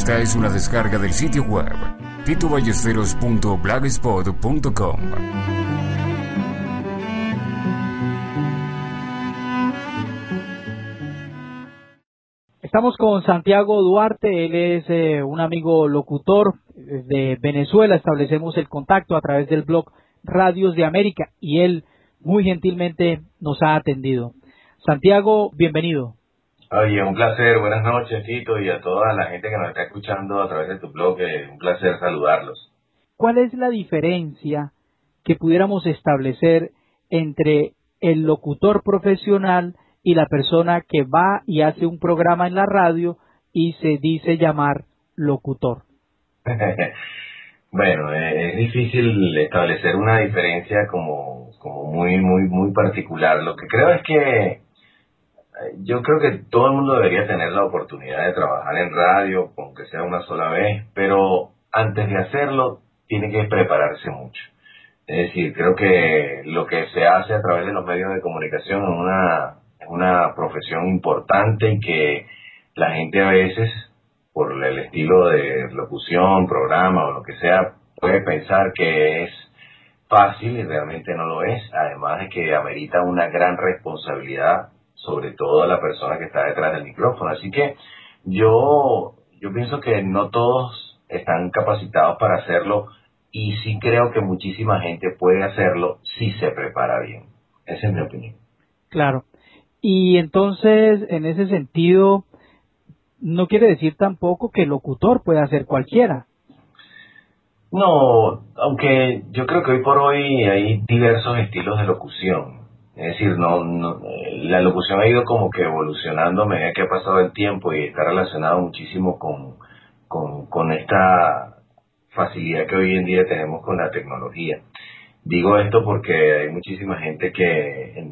Esta es una descarga del sitio web titoballesteros.blogspot.com. Estamos con Santiago Duarte, él es eh, un amigo locutor de Venezuela, establecemos el contacto a través del blog Radios de América y él muy gentilmente nos ha atendido. Santiago, bienvenido. Oye, un placer, buenas noches Tito y a toda la gente que nos está escuchando a través de tu blog, eh, un placer saludarlos. ¿Cuál es la diferencia que pudiéramos establecer entre el locutor profesional y la persona que va y hace un programa en la radio y se dice llamar locutor? bueno, eh, es difícil establecer una diferencia como, como muy, muy, muy particular. Lo que creo es que yo creo que todo el mundo debería tener la oportunidad de trabajar en radio, aunque sea una sola vez, pero antes de hacerlo tiene que prepararse mucho. Es decir, creo que lo que se hace a través de los medios de comunicación es una, una profesión importante y que la gente a veces, por el estilo de locución, programa o lo que sea, puede pensar que es fácil y realmente no lo es, además de que amerita una gran responsabilidad sobre todo a la persona que está detrás del micrófono. Así que yo, yo pienso que no todos están capacitados para hacerlo y sí creo que muchísima gente puede hacerlo si se prepara bien. Esa es mi opinión. Claro. Y entonces, en ese sentido, no quiere decir tampoco que el locutor pueda ser cualquiera. No, aunque yo creo que hoy por hoy hay diversos estilos de locución. Es decir, no, la locución ha ido como que evolucionando a medida que ha pasado el tiempo y está relacionado muchísimo con, con, esta facilidad que hoy en día tenemos con la tecnología. Digo esto porque hay muchísima gente que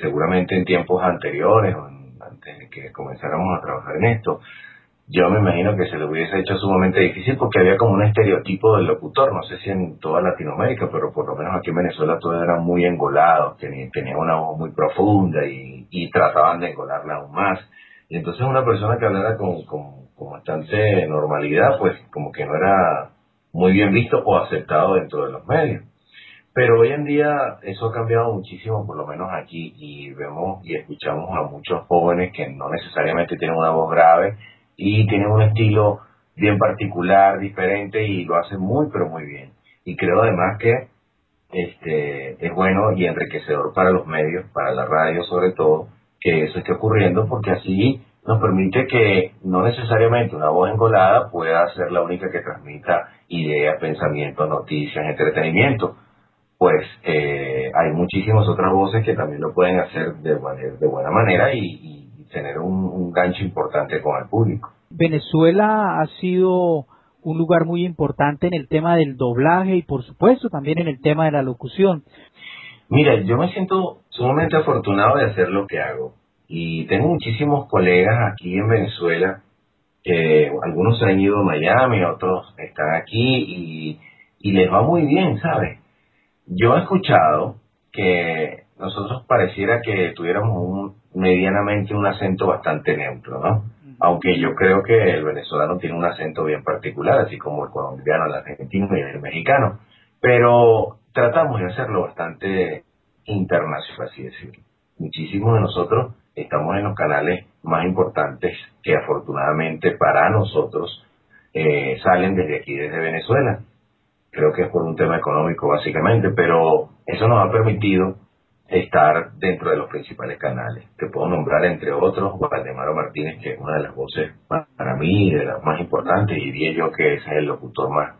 seguramente en tiempos anteriores o antes de que comenzáramos a trabajar en esto, yo me imagino que se le hubiese hecho sumamente difícil porque había como un estereotipo del locutor, no sé si en toda Latinoamérica, pero por lo menos aquí en Venezuela todos eran muy engolados, tenían, una voz muy profunda y, trataban de engolarla aún más. Y entonces una persona que hablara con, con, bastante normalidad, pues como que no era muy bien visto o aceptado dentro de los medios. Pero hoy en día eso ha cambiado muchísimo, por lo menos aquí, y vemos y escuchamos a muchos jóvenes que no necesariamente tienen una voz grave, y tiene un estilo bien particular, diferente y lo hace muy pero muy bien. Y creo además que este es bueno y enriquecedor para los medios, para la radio sobre todo, que eso esté ocurriendo porque así nos permite que no necesariamente una voz engolada pueda ser la única que transmita ideas, pensamientos, noticias, entretenimiento. Pues eh, hay muchísimas otras voces que también lo pueden hacer de, de buena manera y tener un, gancho importante con el público. Venezuela ha sido un lugar muy importante en el tema del doblaje y por supuesto también en el tema de la locución. Mira, yo me siento sumamente afortunado de hacer lo que hago y tengo muchísimos colegas aquí en Venezuela que algunos han ido a Miami, otros están aquí y, y les va muy bien, ¿sabes? Yo he escuchado que nosotros pareciera que tuviéramos un, medianamente un acento bastante neutro, ¿no? Aunque yo creo que el venezolano tiene un acento bien particular, así como el colombiano, el argentino y el mexicano. Pero tratamos de hacerlo bastante internacional, así decirlo. Muchísimos de nosotros estamos en los canales más importantes que afortunadamente para nosotros eh, salen desde aquí, desde Venezuela. Creo que es por un tema económico básicamente, pero eso nos ha permitido estar dentro de los principales canales. Te puedo nombrar, entre otros, Valdemaro Martínez, que es una de las voces para mí, de las más importantes, y diría yo que es el locutor más,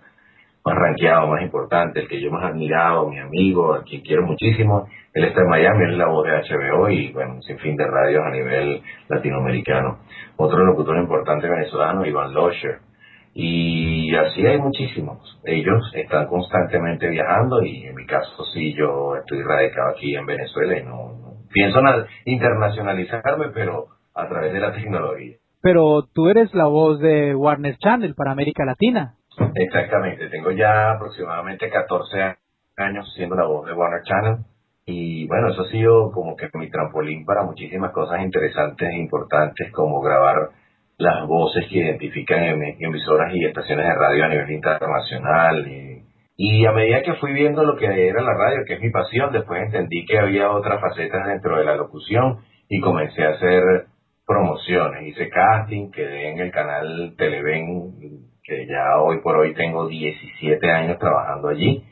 más rankeado, más importante, el que yo más admirado, mi amigo, a quien quiero muchísimo. Él está en Miami, él es la voz de HBO y, bueno, sin fin de radios a nivel latinoamericano. Otro locutor importante venezolano, Iván Locher. Y así hay muchísimos. Ellos están constantemente viajando y en mi caso sí, yo estoy radicado aquí en Venezuela y no, pienso internacionalizarme, pero a través de la tecnología. Pero tú eres la voz de Warner Channel para América Latina. Exactamente, tengo ya aproximadamente 14 años siendo la voz de Warner Channel y bueno, eso ha sido como que mi trampolín para muchísimas cosas interesantes e importantes como grabar las voces que identifican emisoras y estaciones de radio a nivel internacional y, y a medida que fui viendo lo que era la radio, que es mi pasión, después entendí que había otras facetas dentro de la locución y comencé a hacer promociones, hice casting, quedé en el canal Televen que ya hoy por hoy tengo 17 años trabajando allí,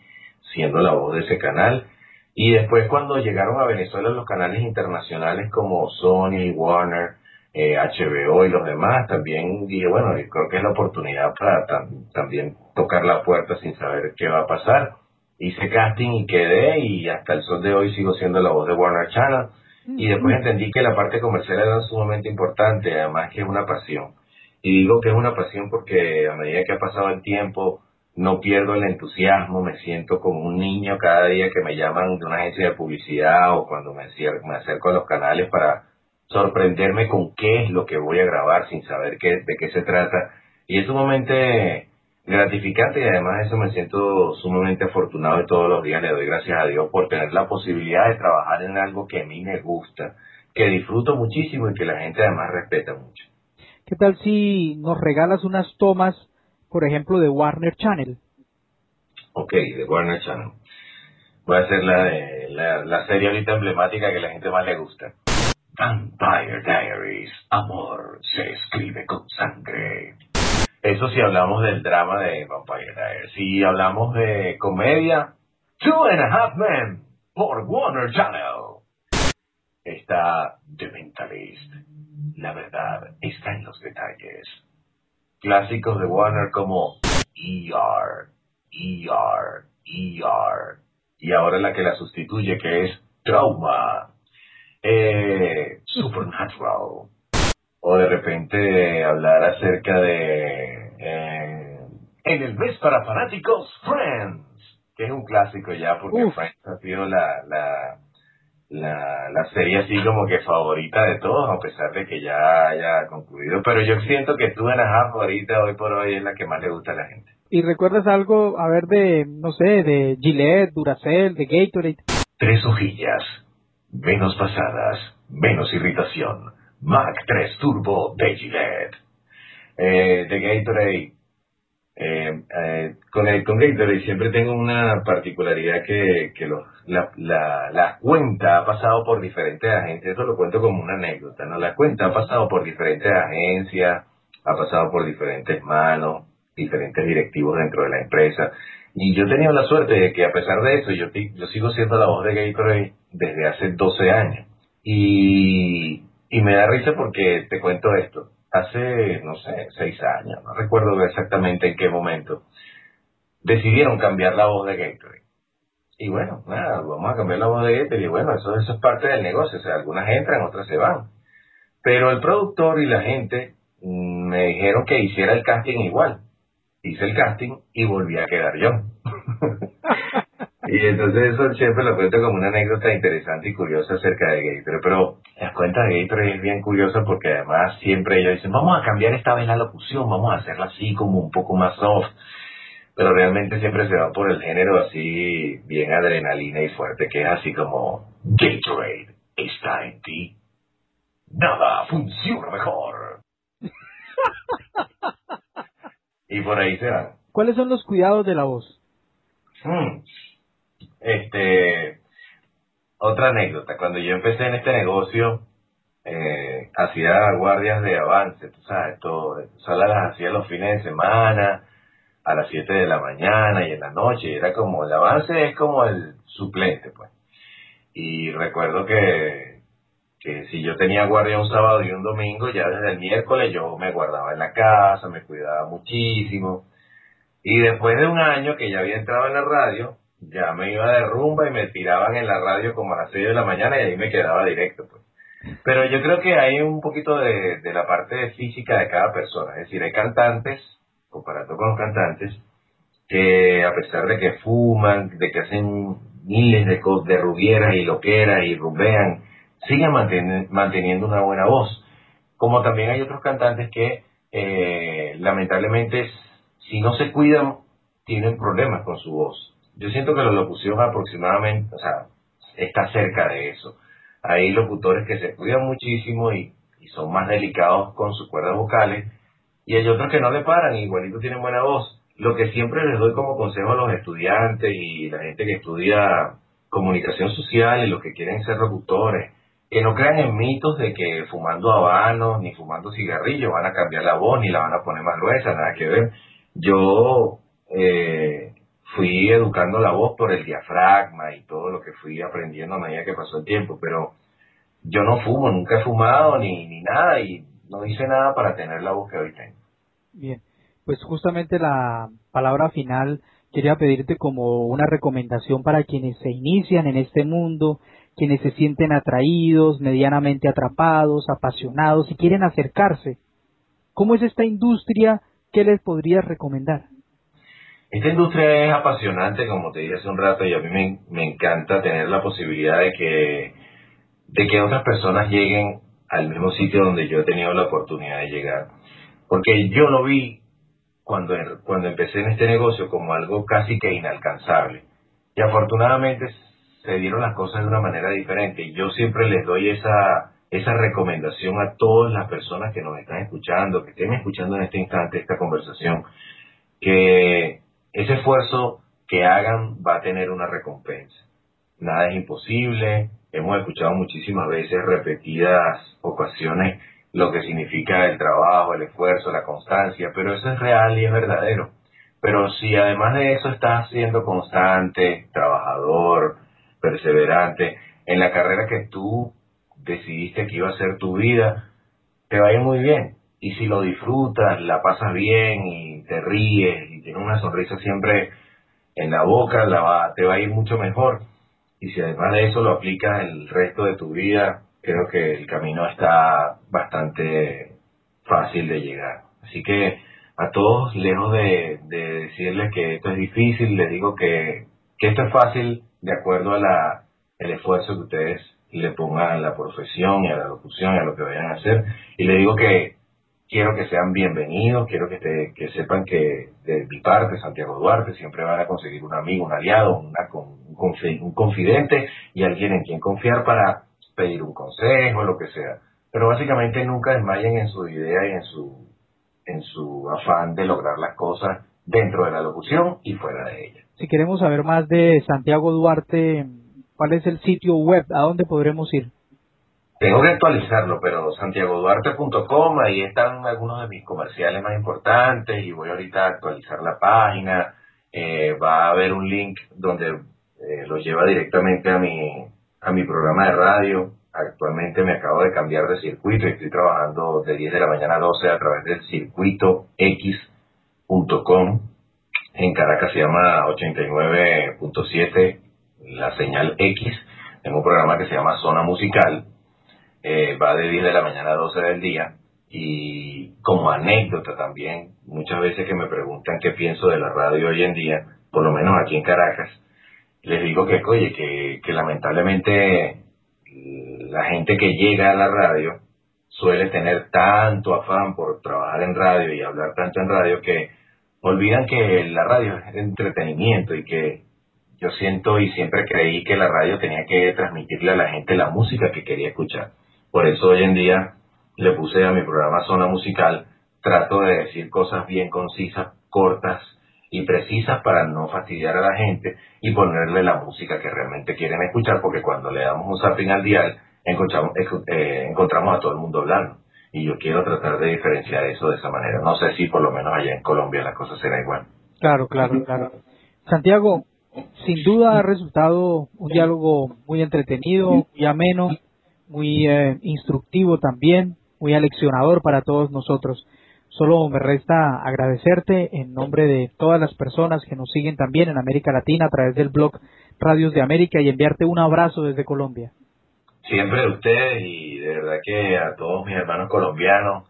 siendo la voz de ese canal. Y después cuando llegaron a Venezuela los canales internacionales como Sony, Warner, eh, HBO y los demás, también dije, bueno, creo que es la oportunidad para también tocar la puerta sin saber qué va a pasar. Hice casting y quedé y hasta el sol de hoy sigo siendo la voz de Warner Channel. Y después entendí que la parte comercial era sumamente importante, además que es una pasión. Y digo que es una pasión porque a medida que ha pasado el tiempo, no pierdo el entusiasmo, me siento como un niño cada día que me llaman de una agencia de publicidad o cuando me, me acerco a los canales para sorprenderme con qué es lo que voy a grabar sin saber qué, de qué se trata. Y es sumamente gratificante y además eso me siento sumamente afortunado y todos los días le doy gracias a Dios por tener la posibilidad de trabajar en algo que a mí me gusta, que disfruto muchísimo y que la gente además respeta mucho. ¿Qué tal si nos regalas unas tomas, por ejemplo, de Warner Channel? Ok, de Warner Channel. Voy a hacer la, de, la, serie ahorita emblemática que a la gente más le gusta. Vampire Diaries. Amor se escribe con sangre. Eso si hablamos del drama de Vampire Diaries. Si hablamos de comedia, Two and a Half Men por Warner Channel. Está The Mentalist la verdad está en los detalles. Clásicos de Warner como ER, ER, ER. Y ahora la que la sustituye que es Trauma, eh, Supernatural. O de repente hablar acerca de... Eh, en el mes para fanáticos, Friends, que es un clásico ya porque Friends ha sido la, la la, la serie así como que favorita de todos, a pesar de que ya haya concluido. Pero yo siento que tú en la favorita hoy por hoy es la que más le gusta a la gente. ¿Y recuerdas algo, a ver, de, no sé, de Gillette, Duracell, de Gatorade? Tres hojillas, menos pasadas, menos irritación. Mac 3 Turbo de Gillette. Eh, de Gatorade, eh, eh, con el con Gatorade siempre tengo una particularidad que, que la, la, la, cuenta ha pasado por diferentes agencias, eso lo cuento como una anécdota, ¿no? La cuenta ha pasado por diferentes agencias, ha pasado por diferentes manos, diferentes directivos dentro de la empresa, y yo he tenido la suerte de que a pesar de eso, yo, yo sigo siendo la voz de Gatorade desde hace 12 años, y, y me da risa porque te cuento esto hace, no sé, seis años, no recuerdo exactamente en qué momento, decidieron cambiar la voz de Gatorade. Y bueno, nada, vamos a cambiar la voz de Gatorade. Y bueno, eso, eso es parte del negocio. O sea, algunas entran, otras se van. Pero el productor y la gente mm, me dijeron que hiciera el casting igual. Hice el casting y volví a quedar yo. Y entonces eso siempre lo cuento como una anécdota interesante y curiosa acerca de Gatorade. Pero las cuentas de Gatorade es bien curiosa porque además siempre ellos dicen, vamos a cambiar esta vez la locución, vamos a hacerla así como un poco más soft. Pero realmente siempre se va por el género así bien adrenalina y fuerte, que es así como Gatorade está en ti. Nada funciona mejor. Y por ahí se van. ¿Cuáles son los cuidados de la voz? Hmm. Este, otra anécdota, cuando yo empecé en este negocio, eh, hacía guardias de avance, tú sabes, todo, solo las hacía los fines de semana, a las 7 de la mañana y en la noche, era como, el avance es como el suplente, pues. Y recuerdo que, que si yo tenía guardia un sábado y un domingo, ya desde el miércoles yo me guardaba en la casa, me cuidaba muchísimo, Y después de un año que ya había entrado en la radio, ya me iba de rumba y me tiraban en la radio como a las 6 de la mañana y ahí me quedaba directo. pues. Pero yo creo que hay un poquito de, de la parte física de cada persona. Es decir, hay cantantes, comparado con los cantantes, que a pesar de que fuman, de que hacen miles de, de rubieras y loqueras y rumbean, siguen manteniendo una buena voz. Como también hay otros cantantes que eh, lamentablemente si no se cuidan tienen problemas con su voz. Yo siento que la locución aproximadamente, o sea, está cerca de eso. Hay locutores que se cuidan muchísimo y, son más delicados con sus cuerdas vocales y hay otros que no le paran y igualito tienen buena voz. Lo que siempre les doy como consejo a los estudiantes y la gente que estudia comunicación social y los que quieren ser locutores, que no crean en mitos de que fumando habanos ni fumando cigarrillos van a cambiar la voz ni la van a poner más gruesa, nada que ver. Yo eh, fui educando la voz por el diafragma y todo lo que fui aprendiendo a medida que pasó el tiempo, pero yo no fumo, nunca he fumado ni, ni nada y no hice nada para tener la voz que hoy tengo. Bien, pues justamente la palabra final quería pedirte como una recomendación para quienes se inician en este mundo, quienes se sienten atraídos, medianamente atrapados, apasionados y quieren acercarse. ¿Cómo es esta industria? ¿Qué les podrías recomendar? Esta industria es apasionante, como te dije hace un rato, y a mí me, encanta tener la posibilidad de que, de que otras personas lleguen al mismo sitio donde yo he tenido la oportunidad de llegar. Porque yo lo vi cuando, cuando empecé en este negocio como algo casi que inalcanzable. Y afortunadamente se dieron las cosas de una manera diferente. Yo siempre les doy esa, esa recomendación a todas las personas que nos están escuchando, que estén escuchando en este instante esta conversación, que ese esfuerzo que hagan va a tener una recompensa. Nada es imposible. Hemos escuchado muchísimas veces, repetidas ocasiones, lo que significa el trabajo, el esfuerzo, la constancia, pero eso es real y es verdadero. Pero si además de eso estás siendo constante, trabajador, perseverante, en la carrera que tú decidiste que iba a ser tu vida, te va a ir muy bien. Y si lo disfrutas, la pasas bien y te ríes y tienes una sonrisa siempre en la boca, la va, te va a ir mucho mejor. Y si además de eso lo aplicas el resto de tu vida, creo que el camino está bastante fácil de llegar. Así que a todos, lejos de, decirles que esto es difícil, les digo que, que esto es fácil de acuerdo a la, el esfuerzo que ustedes le pongan a la profesión y a la locución y a lo que vayan a hacer. Y le digo que quiero que sean bienvenidos, quiero que, que sepan que de mi parte, Santiago Duarte, siempre van a conseguir un amigo, un aliado, una, un, un confidente y alguien en quien confiar para pedir un consejo, lo que sea. Pero básicamente nunca desmayen en su idea y en su, en su afán de lograr las cosas dentro de la locución y fuera de ella. Si queremos saber más de Santiago Duarte, ¿cuál es el sitio web? ¿A dónde podremos ir? Tengo que actualizarlo, pero santiagoduarte.com, ahí están algunos de mis comerciales más importantes y voy ahorita a actualizar la página. Eh, va a haber un link donde eh, lo lleva directamente a mi, a mi programa de radio. Actualmente me acabo de cambiar de circuito y estoy trabajando de 10 de la mañana a 12 a través del circuito x.com. En Caracas se llama 89.7 la señal X. Tengo un programa que se llama Zona Musical eh, va de 10 de la mañana a 12 del día. Y como anécdota también, muchas veces que me preguntan qué pienso de la radio hoy en día, por lo menos aquí en Caracas, les digo que, oye, que, que lamentablemente la gente que llega a la radio suele tener tanto afán por trabajar en radio y hablar tanto en radio que olvidan que la radio es entretenimiento y que yo siento y siempre creí que la radio tenía que transmitirle a la gente la música que quería escuchar. Por eso hoy en día le puse a mi programa Zona Musical, trato de decir cosas bien concisas, cortas y precisas para no fastidiar a la gente y ponerle la música que realmente quieren escuchar, porque cuando le damos un zapping al dial, encontramos, eh, encontramos a todo el mundo hablando. Y yo quiero tratar de diferenciar eso de esa manera. No sé si por lo menos allá en Colombia la cosa será igual. Claro, claro, claro. Santiago, sin duda ha resultado un diálogo muy entretenido y ameno muy eh, instructivo también, muy aleccionador para todos nosotros. Solo me resta agradecerte en nombre de todas las personas que nos siguen también en América Latina a través del blog Radios de América y enviarte un abrazo desde Colombia. Siempre de ustedes y de verdad que a todos mis hermanos colombianos,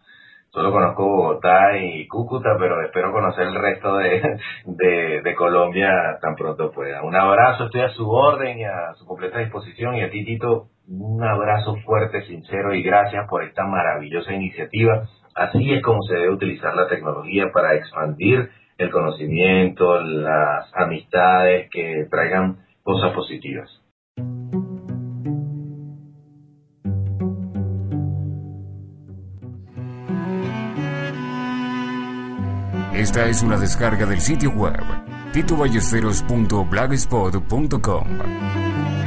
solo conozco Bogotá y Cúcuta, pero espero conocer el resto de, de, Colombia tan pronto pueda. Un abrazo, estoy a su orden y a su completa disposición y a ti Tito, un abrazo fuerte, sincero y gracias por esta maravillosa iniciativa. Así es como se debe utilizar la tecnología para expandir el conocimiento, las amistades que traigan cosas positivas. Esta es una descarga del sitio web titoballesteros.blogspot.com.